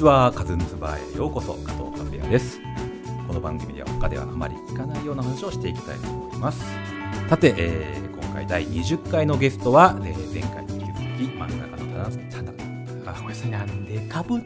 ちはカズンズバーへようこそ加藤和也です。この番組では他ではあまり聞かないような話をしていきたいと思います。さて、えー、今回第20回のゲストは、えー、前回に引き続き真ん中の田中あごめんなさいなんでかぶ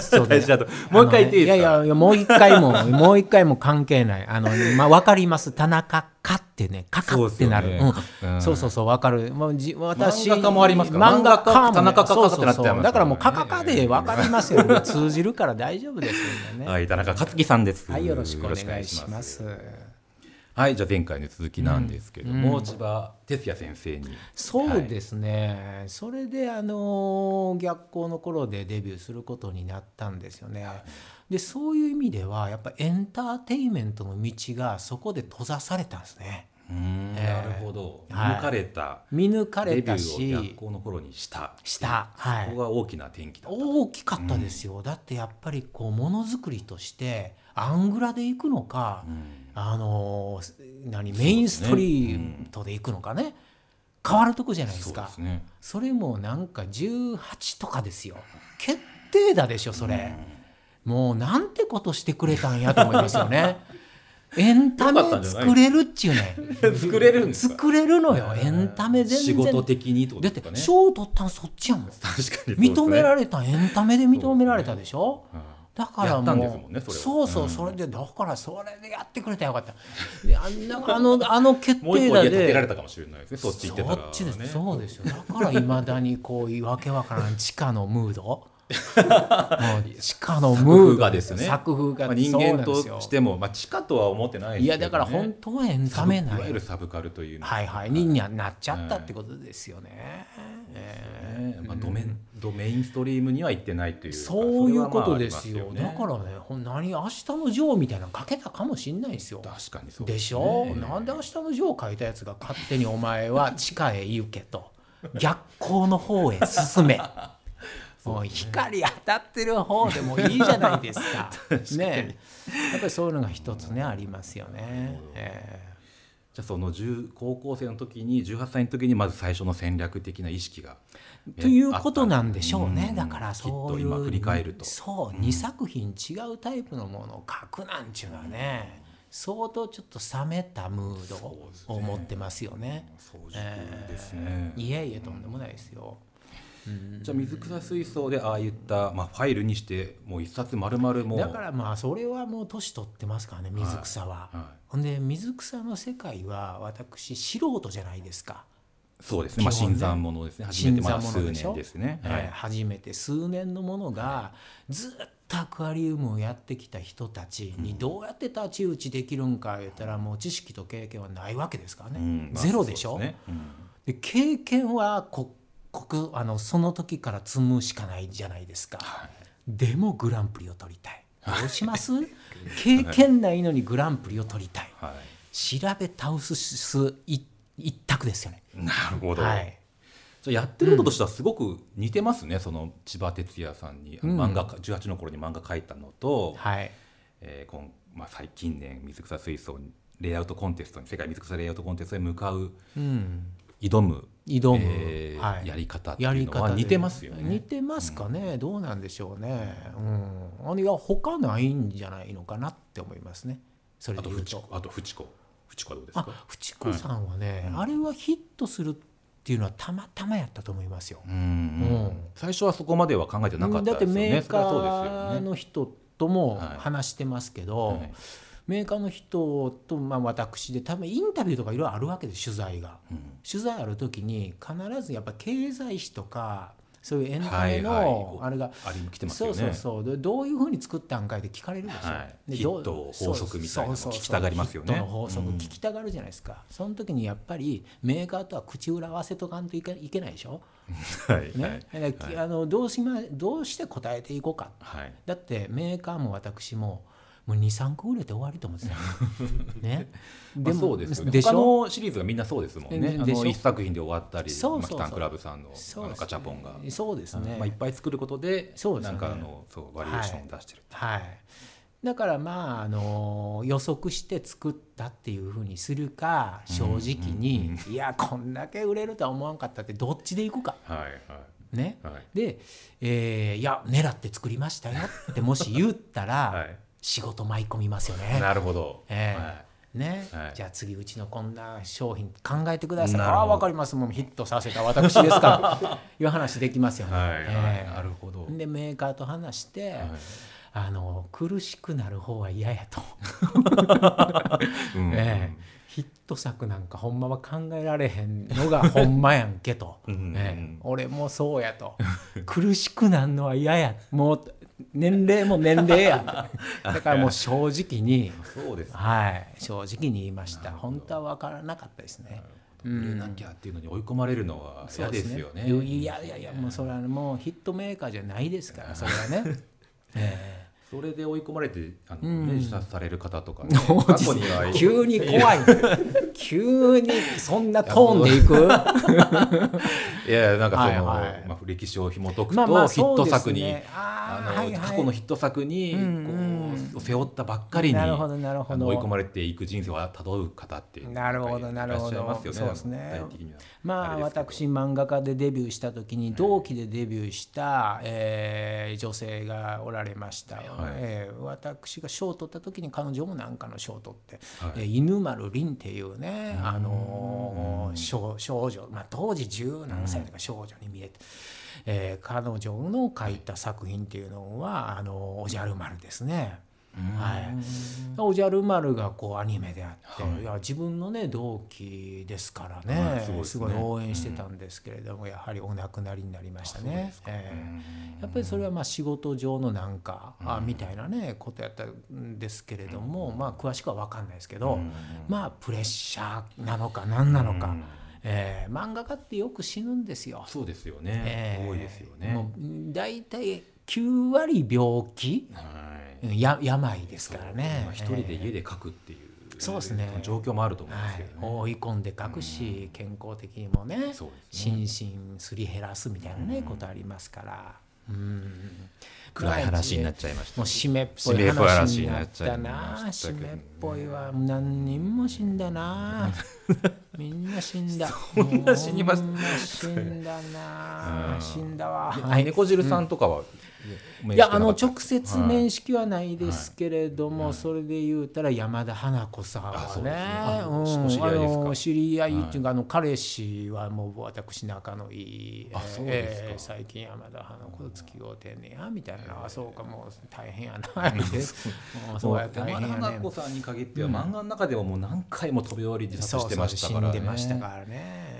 そう大事だと。もう一回言っていいですか？いやいやもう一回も もう一回も関係ない。あのまあわかります。田中かってねかかってなる。そうね。うん。うん。そうそうわかる。もうじ私漫画家もありますから。漫画家もね田中かかってなっちゃいますそうそうそう。だからもうかかかでわかりますよ。ね通じるから大丈夫ですよね。はい田中克樹さんです。はいよろしくお願いしますはいじゃあ前回の続きなんですけども、千葉哲也先生に。そうですね、それであの逆光の頃でデビューすることになったんですよね。でそういう意味ではやっぱエンターテインメントの道がそこで閉ざされたんですね。うーんえーなるほど。見はい。抜かれた、見抜かデビュれたしーを逆光の頃にした。した、はい。ここ、が大きな転機だった。大きかったですよ、だってやっぱりこうものづくりとしてアングラで行くのか、あの何メインストリートで行くのかね。変わるとこじゃないですか。ね。それもなんか18とかですよ。決定だでしょそれ、もうなんてことしてくれたんやと思いますよね。エンタメ作れるっちゅうね 作れるんですか？作れるのよ。エンタメ全然。仕事的にとだって賞取ったんそっちやもん。確かに認められた。エンタメで認められたでしょ？うんだからもうねそうそう、うん。それでだからそれでやってくれたらよかった。であんなあの あの決定打で家建てられたかもしれないですねそっち行ってたら、ね、そっちです。そうですよ。だからいまだにこういうわけわからん地下のムード 地下のムー作風ドがですね。作風が、まあ、人間としても、まあ、地下とは思ってないね、いやだから本当はエンタメないサブいわゆるサブカルというのはいはい。にになっちゃったってことですよね、えね。まあ、ドメドメインストリームには行ってないというかそういうことですよ。それはまあありますだからねほん何明日のジョーみたいなの書けたかもしんないですよ。確かにそうでしょ、なんで明日のジョー書いたやつが勝手にお前は地下へ行けと。逆光の方へ進めもう光当たってる方でもいいじゃないですか。ねやっぱりそういうのが一つねありますよね、えじゃあその10高校生の時に18歳の時にまず最初の戦略的な意識がえということなんでしょうね、ん。だからそう今振り返ると。そう、2作品違うタイプのものを書くなんちゅうのはね、相当ちょっと冷めたムードを持ってますよね。早熟ですね、いえいえとんでもないですよ。じゃあ水草水槽でああいった、まあ、ファイルにしてもう一冊丸々もう。だからまあそれはもう年取ってますからね水草は。はい。はほんで水草の世界は私素人じゃないですか？そうですね、まあ、新参者ですね。初めてまだ数年ですね、えーはい。初めて数年のものがずっとアクアリウムをやってきた人たちにどうやって太刀打ちできるんか言ったらもう知識と経験はないわけですからね、うん。まあゼロでしょ？そうすね。うん。で経験はここくあのその時から積むしかないじゃないですか、でもグランプリを取りたい。どうします？経験ないのにグランプリを取りたい。は調べ倒す一一択ですよね。い、なるほど、はい。じゃあやってることとしてはすごく似てますね、その千葉哲也さんに、あの漫画家18の頃に漫画描いたのと、はい。えー今まあ、最近年水草水槽にレイアウトコンテストに世界水草レイアウトコンテストへ向かううん挑む挑む、えーはい。やり方ってやりいうのは似てますよね。似てますかね、どうなんでしょうね、うん、あれいや他ないんじゃないのかなって思いますね。それあとあとフチコフチコはどうですあかフチコさんはね、あれはヒットするっていうのはたまたまやったと思いますよ、うんうん。うん最初はそこまでは考えてなかっただってですよね。メーカそれはそうですよねーの人ともはい話してますけど、はいメーカーの人と、まあ、私で多分インタビューとかいろいろあるわけです取材が。うん。取材ある時に必ずやっぱ経済誌とかそういうエンタメはいはい。のあれが、あり来てますそう。そうそう。でどういうふうに作ったんかいって聞かれるでしょ、はい。でヒット法則みたいなの聞きたがりますよね。ヒットの法則うん。聞きたがるじゃないですか、その時にやっぱりメーカーとは口裏合わせとかんといけいけないでしょ、はいね。だからあのどうしまどうして答えていこうか。はい。だってメーカーも私ももう23個売れて終わりと思ってたよ。ね。まあ、そうですよね。でし他ょのシリーズがみんなそうですもんね。一作品で終わったり、そうそうそう。まあキタンクラブさんのあのガチャポンが、そうですね、まあいっぱい作ることで、そうですよね。なんかあのそうバリエーションを出してる。はい、だからまああの予測して作ったっていうふうにするか正直に、いやこんだけ売れるとは思わんかったってどっちでいくか。はいはい。ね、はい。で、えーいや狙って作りましたよってもし言ったら、はい仕事舞い込みますよね。なるほど、ええ。はい。ね、はい。じゃあ次うちのこんな商品考えてください。ああ分かります。もうヒットさせた私ですから。いう話できますよね。はい。はい。ええなるほど。でメーカーと話して、はい。あの苦しくなる方は嫌やと、うん。ええ。ヒット作なんかほんまは考えられへんのがほんまやんけと、うん。ええ。俺もそうやと。苦しくなるのは嫌や。もう年齢も年齢や だからもう正直に。そうですねはい、正直に言いました。本当は分からなかったですね。売れなきゃっていうのに追い込まれるのは嫌ですよね。いやいやいや、もうそれはもうヒットメーカーじゃないですから、それはね。えそれで追い込まれてあの、うん。ね自殺される方とか、ね、え過去には 急に怖い。急にそんなトーンでいく？いやなんかその、はいはい。まあ、歴史を紐解くと、まあまあヒット作に、あのはいはい。過去のヒット作に、うんうんこう背負ったばっかりになるほどなるほど。あの追い込まれていく人生をたどる方ってなるほどなるほど。いらっしゃいますよね。そうですね。まあ私漫画家でデビューした時に同期でデビューした、えー女性がおられました、えー私が賞を取った時に彼女も何かの賞を取って、はい。えー犬丸凛っていうね、あのー少少女、まあ、当時十何歳とか少女に見えて。えー彼女の書いた作品っていうのは「あのおじゃる丸」ですね。はい、おじゃる丸がこうアニメであって、い、や自分のね同期ですからね、はいすね。すごい応援してたんですけれども、やはりお亡くなりになりましたね。ええ。やっぱりそれはまあ仕事上のなんか、あみたいなねことやったんですけれども、まあ詳しくは分かんないですけど、まあプレッシャーなのか何なのか、ええ。漫画家ってよく死ぬんですよ。そうですよね、ええ。多いですよね。もう大体9割病気。はいや病ですからね。まあ一人で家で書くっていう、そうですね。状況もあると思うんはいですけどね。追い込んで書くし、健康的にもねね。心身すり減らすみたいなね、ことありますから。うん。暗い話になっちゃいました。もう締めっぽい話話にになったな。締めっぽいは何人も死んだな みんな死んだ。そんな死にました。死んだな。うん。死んだわ。ではい猫汁さんとかは、いやあの直接接面識はないですけれども、それで言うたら山田花子さんはね。あそうね。あうんお知り合いですか？あの知り合いっていうか、あの彼氏はもう私仲のいいえー最近山田花子と付き合うてんねやみたいな、あそうかもう大変やな言うてもうそうや大変や山田ね花子さんに限っては、漫画の中でももう何回も飛び降り自殺してましたからねそうそう死んでましたからね、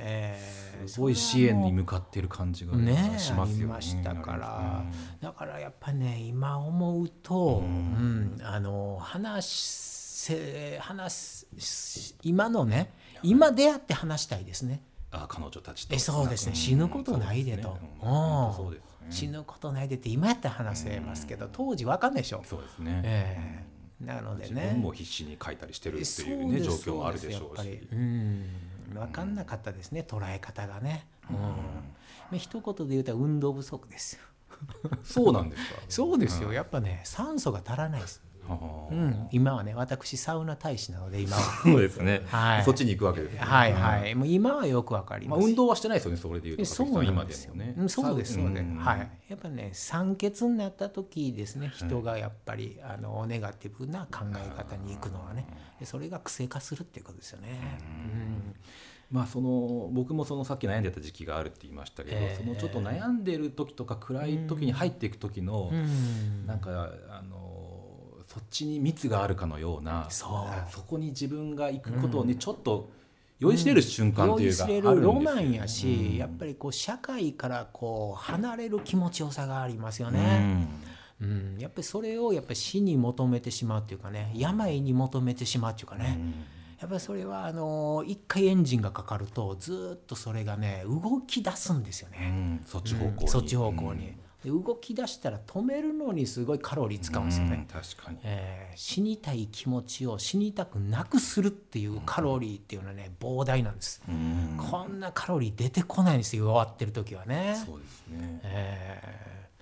えーすごい支援に向かってる感じがねしますよね。ありましたから、うん。だからやっぱね今思うと、うん。あの話せ話す今のね今出会って話したいですね。あ彼女たちと。えそうですね。ん。死ぬことないでと。そうですね。うん。うん本当そうですね。死ぬことないでって今やったら話せますけど、当時わかんないでしょ。そうですね、ええなので自ね分も必死に書いたりしてるってそいうね状況もあるでしょうし。うん。分かんなかったですね捉え方がね。うん。まあ一言で言うと運動不足ですよ。そうなんですか？そうですよ、やっぱね酸素が足らないです。はあうん、今はね私サウナ大使なので今は。そうですね、はい。そっちに行くわけですね。はいはい。もう今はよくわかりまあ、ます、運動はしてないですよねそれでいうと。えそうなんですよ。ねうんそうですそうです、ん。はい。やっぱね酸欠になった時ですね人がやっぱり、あのネガティブな考え方に行くのはね。でそれが癖化するっていうことですよね、まあその僕もそのさっき悩んでた時期があるって言いましたけど、ええ。そのちょっと悩んでる時とか暗い時に入っていく時の、うんうん。なんかあのそっちに蜜があるかのようなそう。そこに自分が行くことをね、ちょっと酔いしれる瞬間っていうかあ酔いしれるロマンやし、うん。やっぱりこう社会からこう離れる気持ちよさがありますようね。ん。うん、やっぱりそれをやっぱり死に求めてしまうっていうかね病に求めてしまうっていうかね、やっぱりそれはあの一回エンジンがかかるとずっとそれがね動き出すんですようね、ん。そっち方向に、うん。そっち方向に、で動き出したら止めるのにすごいカロリー使うんですよね、うん確かに。えー死にたい気持ちを死にたくなくするっていうカロリーっていうのはね膨大なんです、うん。こんなカロリー出てこないんですよ弱ってる時はね、そうですね。え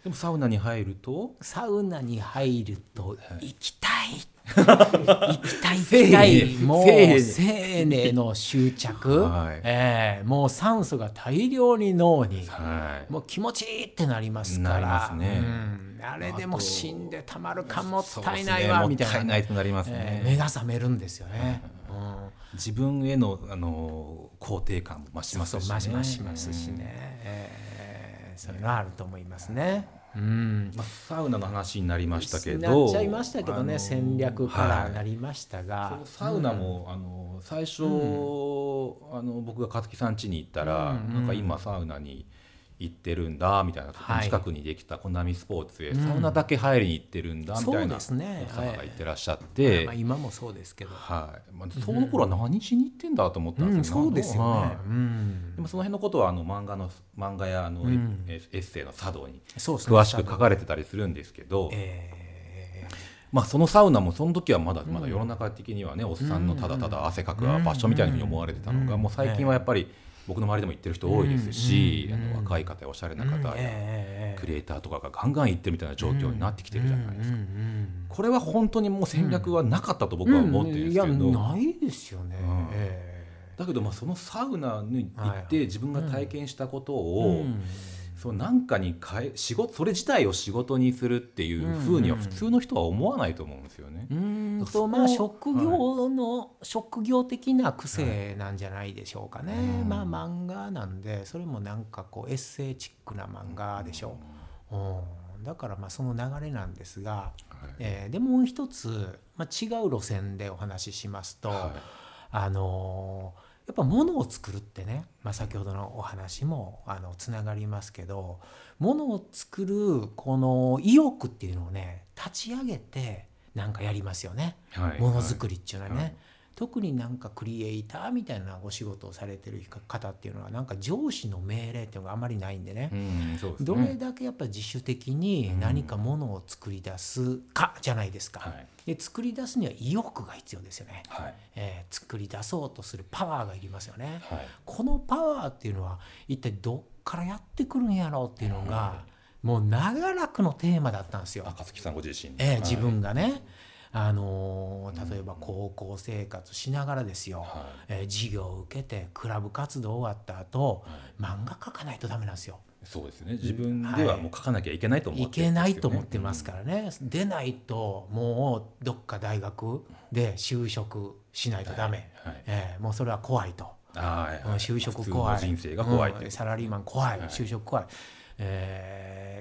ー。でもサウナに入ると？サウナに入ると行きたいっ行きたい行きたい。もう生生命の執着、はい。えーもう酸素が大量に脳にはい。もう気持ちいいってなりますから。なりますね。うん。あれでも死んでたまるかもったいないわみたいな。もったいないとなりますね、えー目が覚めるんですよね。うん。自分へのあの肯定感も増しますし、ね、そう増し増しますしね、えーそういうのはあると思いますね。うん。まあ、サウナの話になりましたけなどっちゃいましたけどね、戦略からはいなりましたが、そうサウナも、あの最初、あの僕が勝木さん家に行ったら、うんうん。なんか今サウナに行ってるんだみたいな、はい。近くにできたコナミスポーツへ、うん。サウナだけ入りに行ってるんだみたそいうなですね。奥様が言ってらっしゃって、まあ、今もそうですけど、はい。まあ、その頃は何しに行ってんだと思ったうんん、ですよ、そうですよね。は。うん。いでもその辺のことはあの漫画の漫画やあの、うん。エエッセイの茶道に詳しく書かれてたりするんですけど、えまあ、そのサウナもその時はまだまだ世の中的にはね、おっさんのただただ汗かく場所みたいに思われてたのが、うん。もう最近はやっぱり僕の周りでも行ってる人多いですし、うんあの若い方やおしゃれな方や、えクリエイターとかがガンガン行ってるみたいな状況になってきてるじゃないですか。うんうんうん。これは本当にもう戦略はなかったと僕は思ってるんですけど、ないですよね、だけどまあそのサウナに行っはいて自分が体験したことえを、うん。そうなんかに変え仕事それ自体を仕事にするっていうふうには普通の人は思わないと思うんですよね。うーんそことまあ職業の、職業的な癖なんじゃないでしょうかね、うん。まあ漫画なんでそれもなんかこうエッセイチックな漫画でしょう、うん、だからまあその流れなんですが、はい。えーでもう一つ、まあ、違う路線でお話ししますと、はあのーやっぱ物を作るってね、まあ、先ほどのお話もあのつながりますけど物を作るこの意欲っていうのをね立ち上げてなんかやりますよね。ものづくりっていうのはね、はい。特になんかクリエイターみたいなお仕事をされてる方っていうのはなんか上司の命令っていうのがあんまりないんでね、うんですね。どれだけやっぱ自主的に何かものを作り出すかじゃないですか。はい。で作り出すには意欲が必要ですよね。はい。えー作り出そうとするパワーがいりますよね。はい。このパワーっていうのは一体どっからやってくるんやろうっていうのがもう長らくのテーマだったんですよ。赤月さんご自身。えーはい。自分がね、あのー例えば高校生活しながらですよ、はえー授業を受けてクラブ活動終わった後、漫画描かないとダメなんですよ。そうですね。自分ではもう書かなきゃいけないと思いってね。けないと思ってますからね、出ないともうどっか大学で就職しないとダメ、はい。はい。えーもうそれは怖いと、はい。うん就職怖い。人生が怖いとうんサラリーマン怖い、はい。就職怖い、えー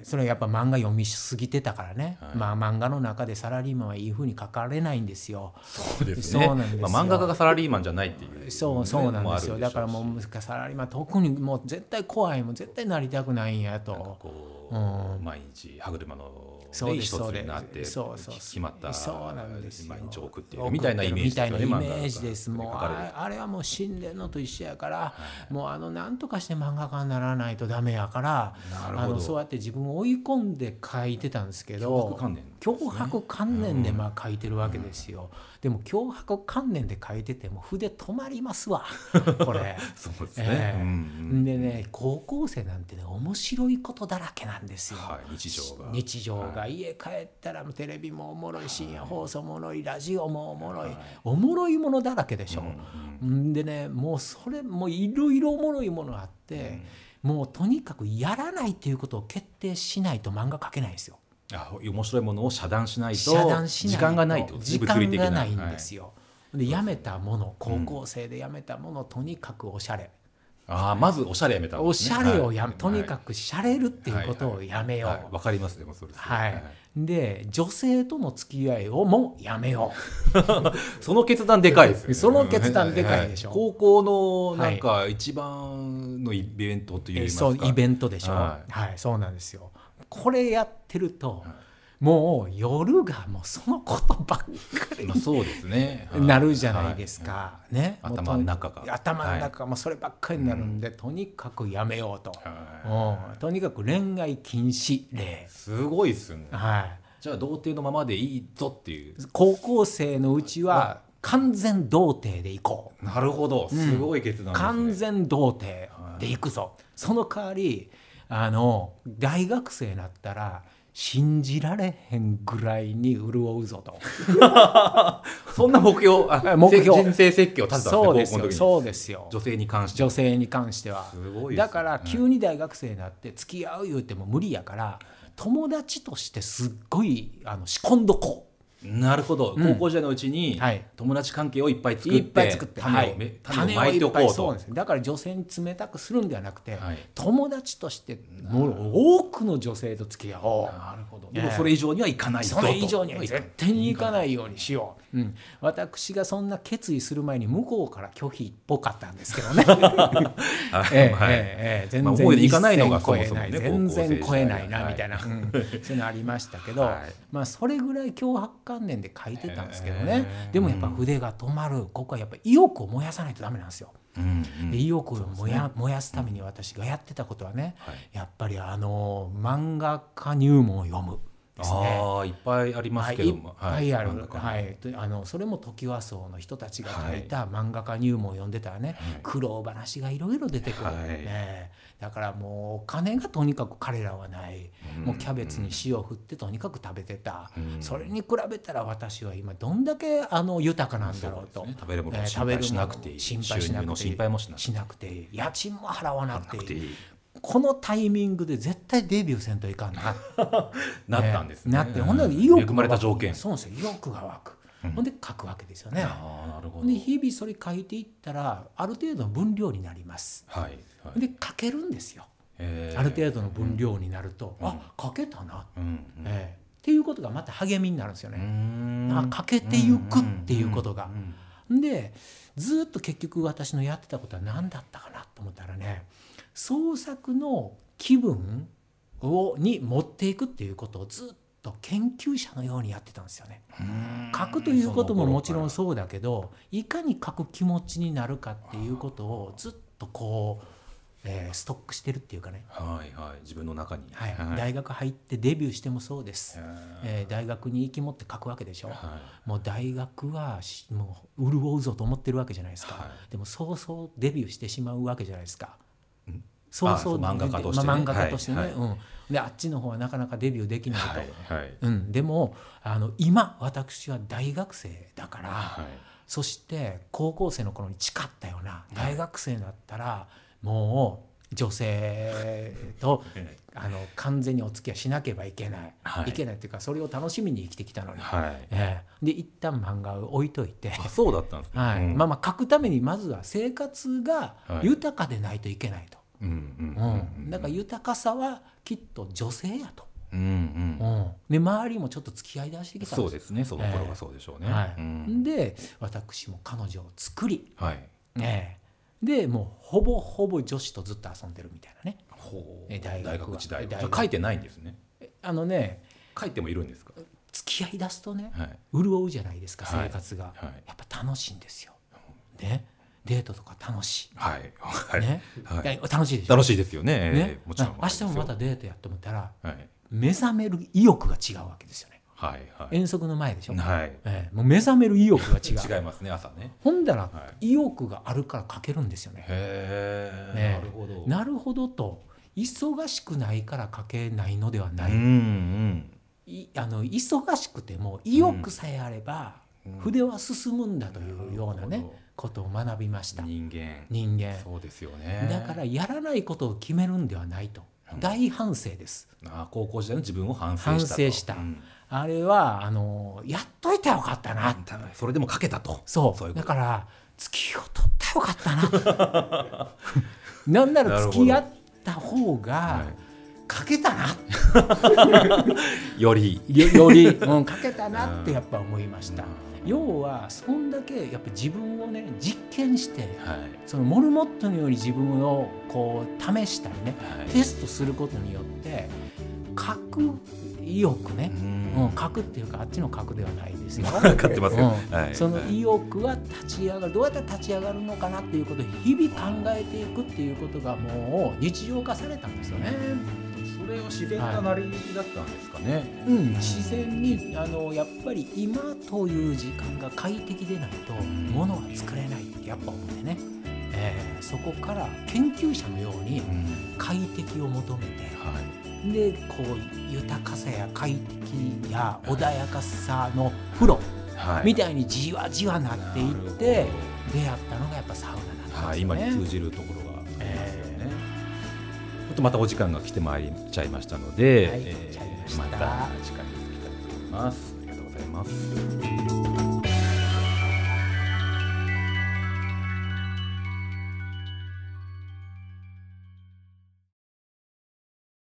それはやっぱ漫画読みすぎてたからね、はい。まあ漫画の中でサラリーマンはいいふうに書かれないんですよ。そうですね。そうなんですよ。まあ、漫画家がサラリーマンじゃないっていうそうそうなんですよ。だからもうサラリーマン特にもう絶対怖いもん絶対なりたくないんやと。こう、うん。毎日歯車の、そうね、一つになってそうそう。決まったそうなんですよ。毎日を送っているみたいなイメージみたいなイメ漫画ージですもうああれはもう死んでんのと一緒やから、もうあの何とかして。漫画家にならないとダメやからあのそうやって自分を追い。込んで書いてたんですけど脅迫観念でまあ書いてるわけですよ、でも脅迫観念で書いてても筆止まりますわ。これ。そうですね、ええ。うんうんでね高校生なんてね面白いことだらけなんですよ。はい、日常が。日常が、はい。家帰ったらテレビもおもろい深夜放送もおもろいラジオもおもろい、はい。おもろいものだらけでしょ。うんんでねもうそれもいろいろおもろいものあって、もうとにかくやらないっていうことを決定しないと漫画描けないんですよ。あ面白いものを遮断しないと時間がないと時間がないんですよ。でやめたもの高校生でやめたもの、とにかくおしゃれ。ああまずおしゃれやめたんおしゃれをや、はい。とにかくしゃれるっていうことをやめよう。はい。わかりますでもそうですはい、で女性との付き合いをもやめよ その決断でかいですよね。その決断でかいでしょ。は高校のなんか一番のイベントとう、いいますか、そうイベントでしょ。ははい、そうなんですよこれやってると、もう夜がもうそのことばっかりまあ、そうですね。はい。なるじゃないですか、ねはい。頭の中が。頭の中がもうそればっかりになるんで、とにかくやめようと、はうん。とにかく恋愛禁止令。いすごいっすね。はい。じゃあ童貞のままでいいぞっていう。高校生のうちは完全童貞でいこう。なるほど。すごい決断ですね、完全童貞でいくぞ、その代わりあの大学生になったら信じられへんぐらいに潤うぞと。そんな目標あ目標。人生設計を立てたんそうですねそうですよ。女性に関して女性に関しては。すごいね。だから急に大学生になって付き合う言うても無理やから友達としてすっごいあの仕込んどこなるほど、うん。高校時代のうちにはい。友達関係をいっぱい作ってういっぱい作って種を,、はい。種を巻いておこうと。そうなんですだから女性に冷たくするんではなくて、はい。友達として多くの女性と付き合おう。なるほど。ねでもそれ以上にはいかないぞそとれ以上には絶対に行かないようにしよう、うん、私がそんな決意する前に向こうから拒否っぽかったんですけどね。あええはい。ええ全然まあ思いかないのがそもそもねない全然超えないなみたいな、うん。そういうのありましたけど、はい。まあそれぐらい脅迫観念で書いてたんですけどへねえでもやっぱ筆が止まる。ここはやっぱ意欲を燃やさないとダメなんですよ。うん。うん。で意欲を燃や,、燃やすために私がやってたことはねはい。やっぱりあの漫画家入門を読むですね。ああいっぱいありますはい、けどいっぱいある、はい。とあのそれもトキワ荘の人たちが書いた漫画家入門を読んでたらね、はい。苦労話がいろいろ出てくる、はい。ね、だからもうお金がとにかく彼らはない、うん。もうキャベツに塩を振ってとにかく食べてた、うん。それに比べたら私は今どんだけあの豊かなんだろうと。ね。食べるもの心配しなくていい。心配しなくていい。収入の心配もしなくていい。家賃も払わなくていいこのタイミングで絶対デビューせんといかんな。なったんですね。なってほんで意欲が恵まれた条件。そうですよ。意欲が湧く、うん。ほんで書くわけですよね。なるほど。で日々それ書いていったらある程度の分量になります。はいはい。で書けるんですよ。ある程度の分量になると、うん。あ書けたな、うんうん。ええ。っていうことがまた励みになるんですようね、ん。あかけていくっていうことが。うん。でずっと結局私のやってたことは何だったかなと思ったらね創作の気分をに持っていくっていうことをずっと研究者のようにやってたんですよね。うん。書くということももちろんそそうだけどいかに書く気持ちになるかっていうことをずっとこう、えーストックしてるっていうかね、はいはい。自分の中に。はい。はい。大学入ってデビューしてもそうです、へえー。大学に行き持って書くわけでしょ、ーはもう大学はしもう潤うぞと思ってるわけじゃないですか、はい。でもそうそうデビューしてしまうわけじゃないですか。んそうそう漫画家としてね。まあ漫画家としてね、はいうん、であっちの方はなかなかデビューできないと、はいはい。うん、でもあの今私は大学生だから、はい。そして高校生の頃に誓ったような大学生だったらもう女性と あの完全にお付き合いしなければいけない、はい。い、けないっていうかそれを楽しみに生きてきたのに、はい。ええ。で一旦漫画を置いといて、あそうだったんですね。はい。うん。まあまあ書くためにまずは生活がはい。豊かでないといけないと、だから豊かさはきっと女性やと、うんうん。うんで周りもちょっと付き合い出してきたんそうですね。その頃はそうでしょうね。はい。うん。で私も彼女を作り、はい。ええ。でもうほぼほぼ女子とずっと遊んでるみたいなね。ほう。え大学は。大学時代書いてないんですね。あのね。書いてもいるんですか？付き合い出すとねはい。潤うじゃないですかはい生活が、はい。やっぱ楽しいんですよ。ねデートとか楽しい。はい。はい。ね、はい。楽しいでしょ。楽しいですよね。えね。えもちろん。明日もまたデートやって思ったらはい。目覚める意欲が違うわけですよね。はいはい。遠足の前でしょ。はい。ええ。もう目覚める意欲が違う。違いますね朝ね。ほんだら、は意欲があるから書けるんですよね。へえね。なるほど。なるほどと忙しくないから書けないのではない。うんうん。いあの忙しくても意欲さえあれば、うん筆は進むんだというようなねことを学びました。人間。人間。そうですよね。だからやらないことを決めるんではないと。うん。大反省です。あ高校時代の自分を反省したと。反省した。うん。あれはあのやっといたらよかったな。それでも書けたと。そう。だから付きを取ったらよかったな。なんなら付き合った方がは書けたな、い より。よより、うん、書けたなってやっぱ思いました、うん要はそんだけやっぱ自分をね実験してはい。そのモルモットのように自分をこう試したりねはい。テストすることによって書く意欲ね、ううんん、書くっていうかあっちの書くではないですよ。分かってますよ。うん。はい。その意欲は立ち上がるどうやって立ち上がるのかなっていうことを日々考えていくっていうことがもう日常化されたんですよね。それは自然ななりだったんですかね。うん、自然にあのやっぱり今という時間が快適でないとんものは作れないってやっぱ思ってね、えーそこから研究者のようにうん。快適を求めてはい。でこう豊かさや快適や穏やかさの風呂はい。みたいにじわじわなっていって出会ったのがやっぱサウナなんはい、ですよね。今に通じるところとまたお時間が来てまいりちゃいましたので、はいまた次回に行きたいと思います。ありがとうございます。